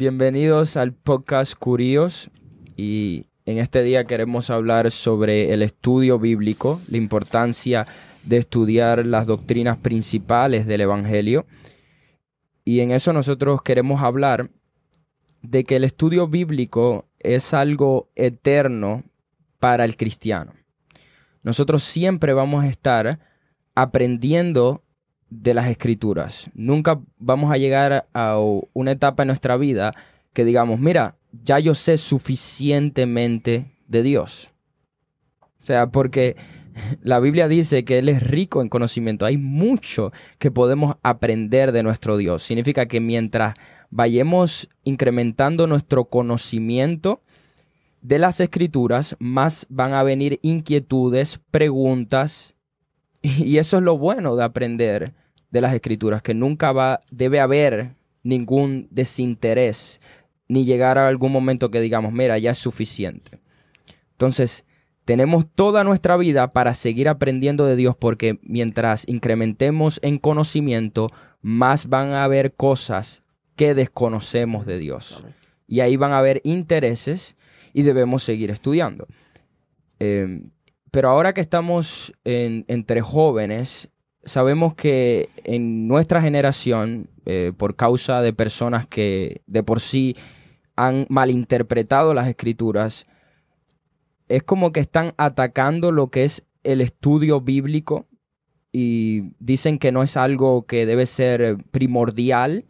bienvenidos al podcast Curíos y en este día queremos hablar sobre el estudio bíblico, la importancia de estudiar las doctrinas principales del Evangelio y en eso nosotros queremos hablar de que el estudio bíblico es algo eterno para el cristiano. Nosotros siempre vamos a estar aprendiendo de las escrituras. Nunca vamos a llegar a una etapa en nuestra vida que digamos, mira, ya yo sé suficientemente de Dios. O sea, porque la Biblia dice que Él es rico en conocimiento. Hay mucho que podemos aprender de nuestro Dios. Significa que mientras vayamos incrementando nuestro conocimiento de las escrituras, más van a venir inquietudes, preguntas. Y eso es lo bueno de aprender de las escrituras, que nunca va, debe haber ningún desinterés, ni llegar a algún momento que digamos, mira, ya es suficiente. Entonces, tenemos toda nuestra vida para seguir aprendiendo de Dios porque mientras incrementemos en conocimiento, más van a haber cosas que desconocemos de Dios. Y ahí van a haber intereses y debemos seguir estudiando. Em, pero ahora que estamos entre jóvenes, sabemos que en nuestra generación, eh, por causa de personas que de por sí han malinterpretado las escrituras, es como que están atacando lo que es el estudio bíblico y dicen que no es algo que debe ser primordial.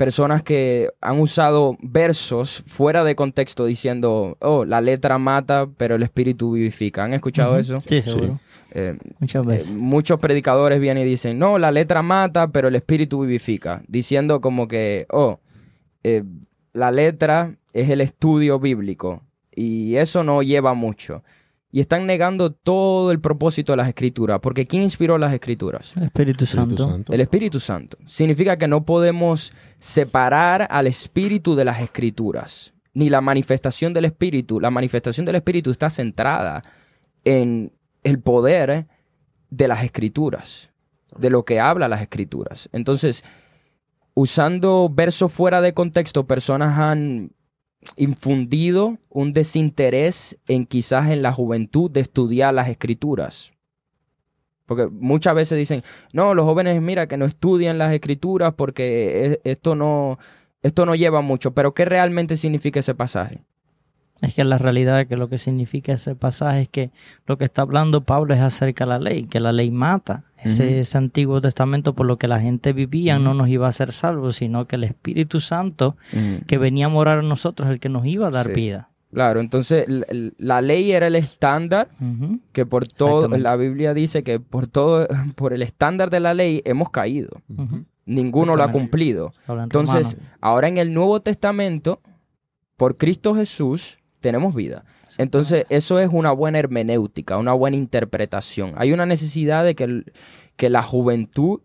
Personas que han usado versos fuera de contexto diciendo, oh, la letra mata, pero el espíritu vivifica. ¿Han escuchado eso? Sí, seguro. Eh, Muchas veces. Eh, muchos predicadores vienen y dicen, no, la letra mata, pero el espíritu vivifica. Diciendo como que, oh, eh, la letra es el estudio bíblico y eso no lleva mucho. Y están negando todo el propósito de las escrituras, porque ¿quién inspiró las escrituras? El Espíritu Santo. El Espíritu Santo. Significa que no podemos separar al Espíritu de las escrituras, ni la manifestación del Espíritu. La manifestación del Espíritu está centrada en el poder de las escrituras, de lo que habla las escrituras. Entonces, usando versos fuera de contexto, personas han infundido un desinterés en quizás en la juventud de estudiar las escrituras. Porque muchas veces dicen, no, los jóvenes, mira, que no estudian las escrituras porque esto no, esto no lleva mucho. Pero ¿qué realmente significa ese pasaje? Es que la realidad que lo que significa ese pasaje es que lo que está hablando Pablo es acerca de la ley, que la ley mata. Ese, Antiguo Testamento por lo que la gente vivía no nos iba a hacer salvos, sino que el Espíritu Santo que venía a morar en nosotros es el que nos iba a dar vida. Claro, entonces la, ley era el estándar que por todo, la Biblia dice que por todo, por el estándar de la ley hemos caído. Ninguno lo ha cumplido. Entonces, ahora en el Nuevo Testamento, por Cristo Jesús, tenemos vida. Entonces, eso es una buena hermenéutica, una buena interpretación. Hay una necesidad de que, que la juventud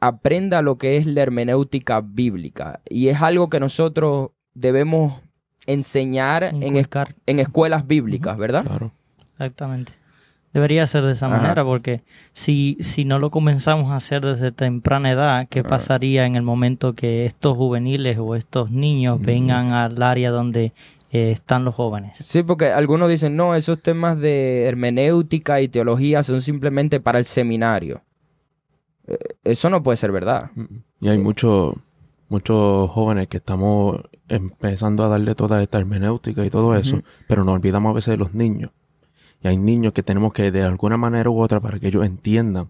aprenda lo que es la hermenéutica bíblica. Y es algo que nosotros debemos enseñar en, en, escuelas bíblicas, ¿verdad? Claro. Exactamente. Debería ser de esa manera, porque si, si no lo comenzamos a hacer desde temprana edad, ¿qué pasaría en el momento que estos juveniles o estos niños vengan al área donde eh, están los jóvenes. Sí, porque algunos dicen, no, esos temas de hermenéutica y teología son simplemente para el seminario. Eh, eso no puede ser verdad. Y hay muchos muchos jóvenes que estamos empezando a darle toda esta hermenéutica y todo eso, pero nos olvidamos a veces de los niños. Y hay niños que tenemos que de alguna manera u otra para que ellos entiendan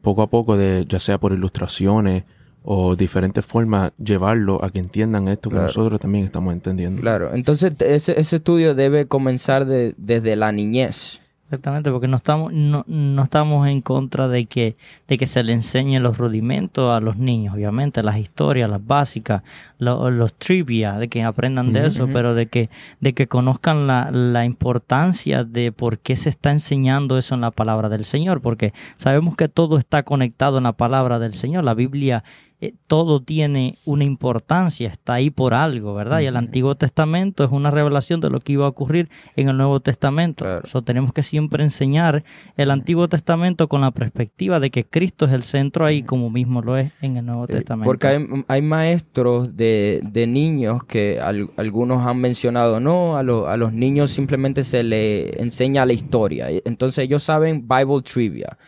poco a poco, de, ya sea por ilustraciones o diferentes formas llevarlo a que entiendan esto que nosotros también estamos entendiendo. Claro, entonces ese, ese estudio debe comenzar de, desde la niñez. Exactamente, porque no estamos, no, no, estamos en contra de que, de que se le enseñen los rudimentos a los niños, obviamente, las historias, las básicas, los trivia, de que aprendan de eso, pero de que, de que conozcan la, la, importancia de por qué se está enseñando eso en la palabra del Señor, porque sabemos que todo está conectado en la palabra del Señor. La Biblia eh, todo tiene una importancia, está ahí por algo, ¿verdad? Y el Antiguo Testamento es una revelación de lo que iba a ocurrir en el Nuevo Testamento. Claro. tenemos que siempre enseñar el Antiguo Testamento con la perspectiva de que Cristo es el centro ahí, como mismo lo es en el Nuevo eh, Testamento. Porque hay, maestros de, niños que algunos han mencionado, no, a, a los niños simplemente se le enseña la historia. Entonces ellos saben Bible trivia.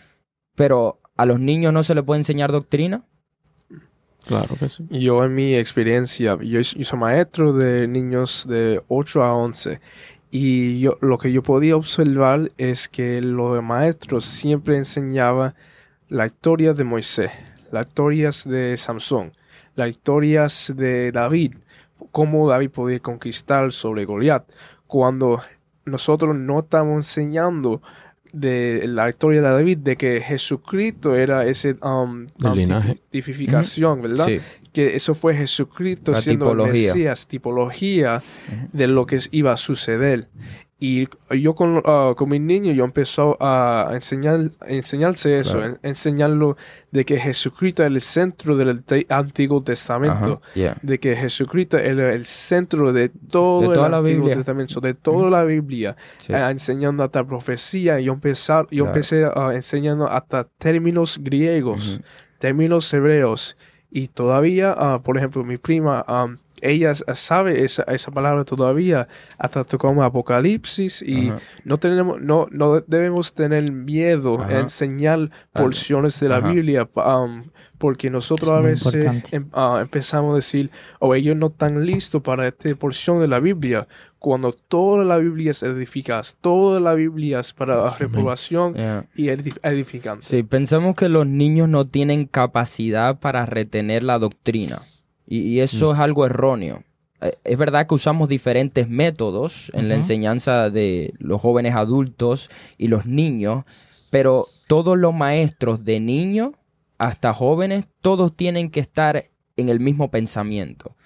Pero a los niños no se les puede enseñar doctrina. Claro que sí. Yo en mi experiencia, yo, soy maestro de niños de 8 a 11 y yo, lo que yo podía observar es que los maestros siempre enseñaban la historia de Moisés, las historias de Samson, las historias de David, cómo David podía conquistar sobre Goliat, cuando nosotros no estamos enseñando de la historia de David de que Jesucristo era ese um, um tipificación, ¿verdad? Que eso fue Jesucristo siendo el Mesías, tipología de lo que iba a suceder. Y yo con, uh, con mis niños, yo empecé a enseñar, enseñarse eso, enseñarlo de que Jesucristo es el centro del Antiguo Testamento, de que Jesucristo es el centro de todo el Antiguo Testamento, de toda la Biblia, eh, enseñando hasta profecía. Yo, empezar, yo empecé uh, enseñando hasta términos griegos, términos hebreos. Y todavía, uh, por ejemplo, mi prima... Um, ella sabe esa, esa palabra todavía hasta como Apocalipsis y no tenemos no no debemos tener miedo a enseñar porciones de la Biblia um, porque nosotros a veces em, ah, empezamos a decir o oh, ellos no están listos para esta porción de la Biblia cuando toda la Biblia es eficaz, toda la Biblia es para la reprobación y edificante. Sí, pensamos que los niños no tienen capacidad para retener la doctrina. Y, eso mm. es algo erróneo. Eh, es verdad que usamos diferentes métodos en la enseñanza de los jóvenes adultos y los niños, pero todos los maestros de niños hasta jóvenes, todos tienen que estar en el mismo pensamiento.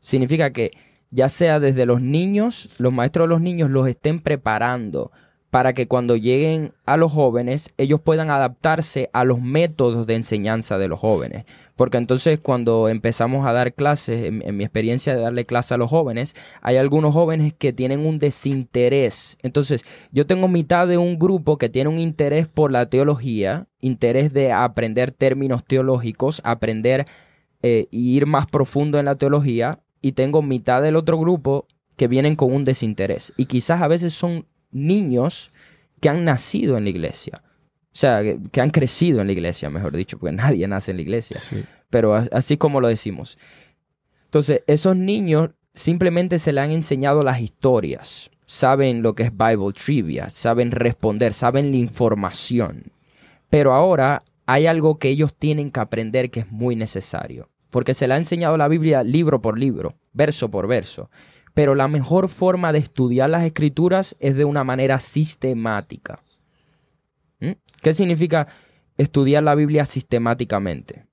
Significa que ya sea desde los niños, los maestros de los niños los estén preparando para que cuando lleguen a los jóvenes ellos puedan adaptarse a los métodos de enseñanza de los jóvenes. Porque entonces cuando empezamos a dar clases, en, mi experiencia de darle clase a los jóvenes, hay algunos jóvenes que tienen un desinterés. Entonces yo tengo mitad de un grupo que tiene un interés por la teología, interés de aprender términos teológicos, aprender e ir más profundo en la teología, y tengo mitad del otro grupo que vienen con un desinterés. Y quizás a veces son niños que han nacido en la iglesia. O sea, que, han crecido en la iglesia, mejor dicho, porque nadie nace en la iglesia. Pero así como lo decimos. Entonces, esos niños simplemente se le han enseñado las historias. Saben lo que es Bible trivia, saben responder, saben la información. Pero ahora hay algo que ellos tienen que aprender que es muy necesario. Porque se le ha enseñado la Biblia libro por libro, verso por verso pero la mejor forma de estudiar las escrituras es de una manera sistemática. ¿Mm? ¿Qué significa estudiar la Biblia sistemáticamente?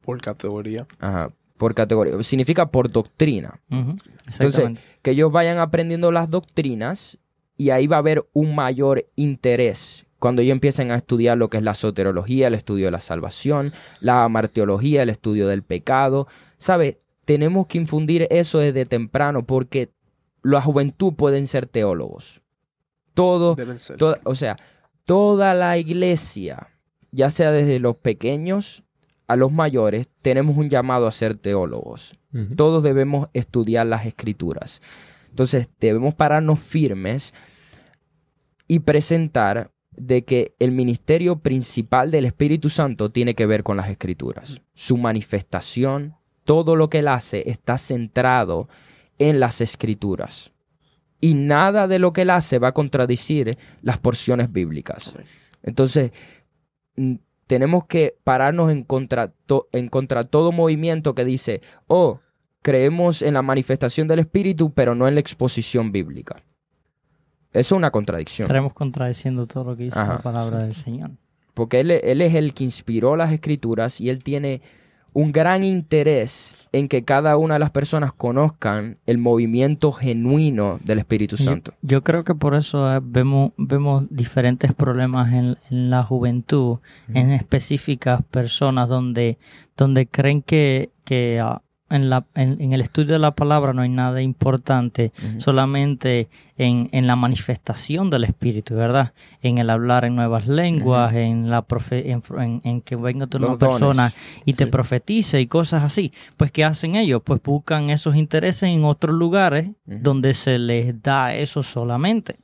Por categoría. Ajá, por categoría. Significa por doctrina. Entonces, que ellos vayan aprendiendo las doctrinas y ahí va a haber un mayor interés cuando ellos empiecen a estudiar lo que es la soterología, el estudio de la salvación, la amarteología, el estudio del pecado. ¿Sabe? Tenemos que infundir eso desde temprano porque la juventud pueden ser teólogos. Todo, o sea, toda la iglesia, ya sea desde los pequeños a los mayores, tenemos un llamado a ser teólogos. Todos debemos estudiar las escrituras. Entonces, debemos pararnos firmes y presentar de que el ministerio principal del Espíritu Santo tiene que ver con las escrituras, su manifestación, todo lo que él hace está centrado en las escrituras. Y nada de lo que él hace va a contradecir las porciones bíblicas. Entonces, tenemos que pararnos en contra, en contra todo movimiento que dice, oh, creemos en la manifestación del Espíritu, pero no en la exposición bíblica. Eso es una contradicción. Estaremos contradiciendo todo lo que dice la palabra del Señor. Porque él, él es el que inspiró las escrituras y él tiene un gran interés en que cada una de las personas conozcan el movimiento genuino del Espíritu Santo. Yo, creo que por eso eh, vemos, vemos diferentes problemas en, en la juventud, en específicas personas donde, donde creen que, que ah, en, la, en, en el estudio de la palabra no hay nada importante, solamente en, en la manifestación del Espíritu, ¿verdad? En el hablar en nuevas lenguas, en, la profe- en, que venga una Los dones. persona y te profetice y cosas así. Pues, ¿qué hacen ellos? Pues buscan esos intereses en otros lugares donde se les da eso solamente.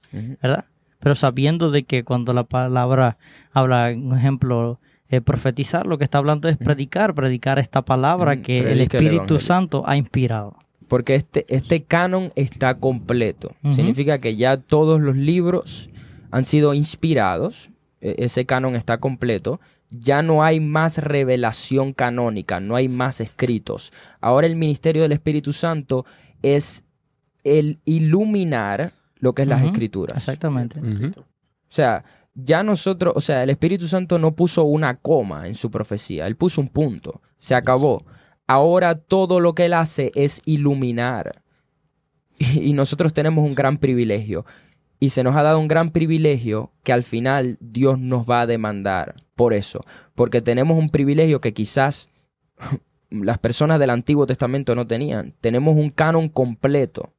¿verdad? Pero sabiendo de que cuando la palabra habla, un ejemplo, eh, profetizar, lo que está hablando es predicar, predicar esta palabra Mm, que el predica el Espíritu. Santo ha inspirado. Porque este, este canon está completo. Significa que ya todos los libros han sido inspirados. E- Ese canon está completo. Ya no hay más revelación canónica, no hay más escritos. Ahora el ministerio del Espíritu Santo es el iluminar lo que es las escrituras. Exactamente. O sea, ya nosotros, o sea, el Espíritu Santo no puso una coma en su profecía, él puso un punto, se acabó. Ahora todo lo que él hace es iluminar. Y, nosotros tenemos un gran privilegio. Y se nos ha dado un gran privilegio que al final Dios nos va a demandar por eso. Porque tenemos un privilegio que quizás las personas del Antiguo Testamento no tenían. Tenemos un canon completo.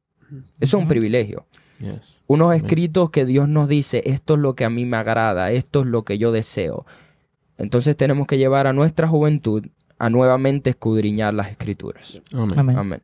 Eso es un privilegio Yes. unos escritos que Dios nos dice, esto es lo que a mí me agrada, esto es lo que yo deseo. Entonces tenemos que llevar a nuestra juventud a nuevamente escudriñar las escrituras. Amén. Amén. Amén.